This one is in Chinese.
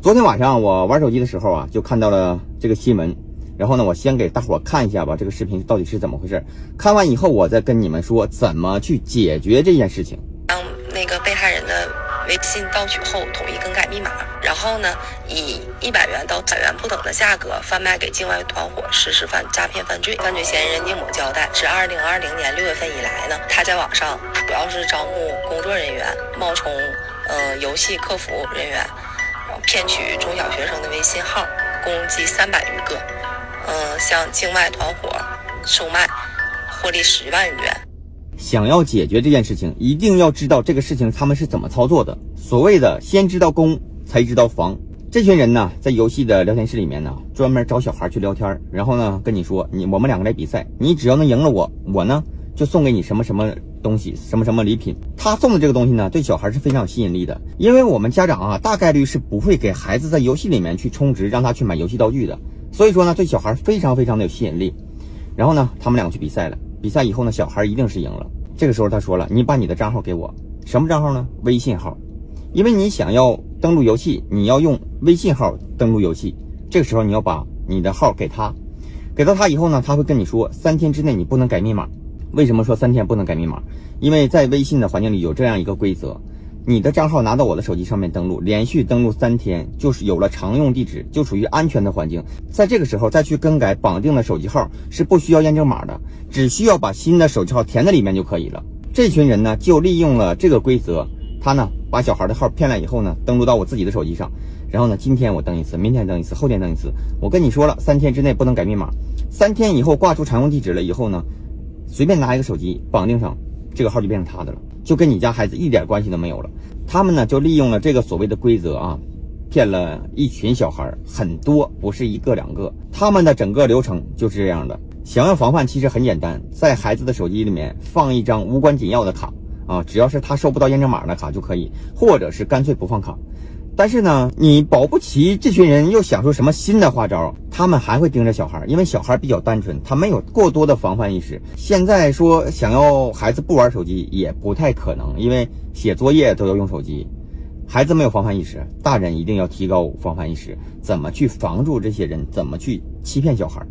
昨天晚上我玩手机的时候啊，就看到了这个新闻。然后呢，我先给大伙看一下吧，这个视频到底是怎么回事？看完以后，我再跟你们说怎么去解决这件事情。当那个被害人的微信盗取后，统一更改密码，然后呢，以一百元到百元不等的价格贩卖给境外团伙实施犯诈骗犯罪。犯罪嫌疑人宁某交代，自二零二零年六月份以来呢，他在网上主要是招募工作人员，冒充呃游戏客服人员。骗取中小学生的微信号，共计三百余个，嗯，向境外团伙售卖，获利十万余元。想要解决这件事情，一定要知道这个事情他们是怎么操作的。所谓的先知道攻，才知道防。这群人呢，在游戏的聊天室里面呢，专门找小孩去聊天，然后呢，跟你说，你我们两个来比赛，你只要能赢了我，我呢。就送给你什么什么东西，什么什么礼品。他送的这个东西呢，对小孩是非常有吸引力的，因为我们家长啊，大概率是不会给孩子在游戏里面去充值，让他去买游戏道具的。所以说呢，对小孩非常非常的有吸引力。然后呢，他们两个去比赛了，比赛以后呢，小孩一定是赢了。这个时候他说了，你把你的账号给我，什么账号呢？微信号，因为你想要登录游戏，你要用微信号登录游戏。这个时候你要把你的号给他，给到他以后呢，他会跟你说，三天之内你不能改密码。为什么说三天不能改密码？因为在微信的环境里有这样一个规则：你的账号拿到我的手机上面登录，连续登录三天，就是有了常用地址，就属于安全的环境。在这个时候再去更改绑定的手机号是不需要验证码的，只需要把新的手机号填在里面就可以了。这群人呢就利用了这个规则，他呢把小孩的号骗来以后呢，登录到我自己的手机上，然后呢今天我登一次，明天登一次，后天登一次。我跟你说了，三天之内不能改密码，三天以后挂出常用地址了以后呢？随便拿一个手机绑定上，这个号就变成他的了，就跟你家孩子一点关系都没有了。他们呢就利用了这个所谓的规则啊，骗了一群小孩，很多不是一个两个。他们的整个流程就是这样的。想要防范，其实很简单，在孩子的手机里面放一张无关紧要的卡啊，只要是他收不到验证码的卡就可以，或者是干脆不放卡。但是呢，你保不齐这群人又想出什么新的花招，他们还会盯着小孩，因为小孩比较单纯，他没有过多的防范意识。现在说想要孩子不玩手机也不太可能，因为写作业都要用手机，孩子没有防范意识，大人一定要提高防范意识，怎么去防住这些人，怎么去欺骗小孩。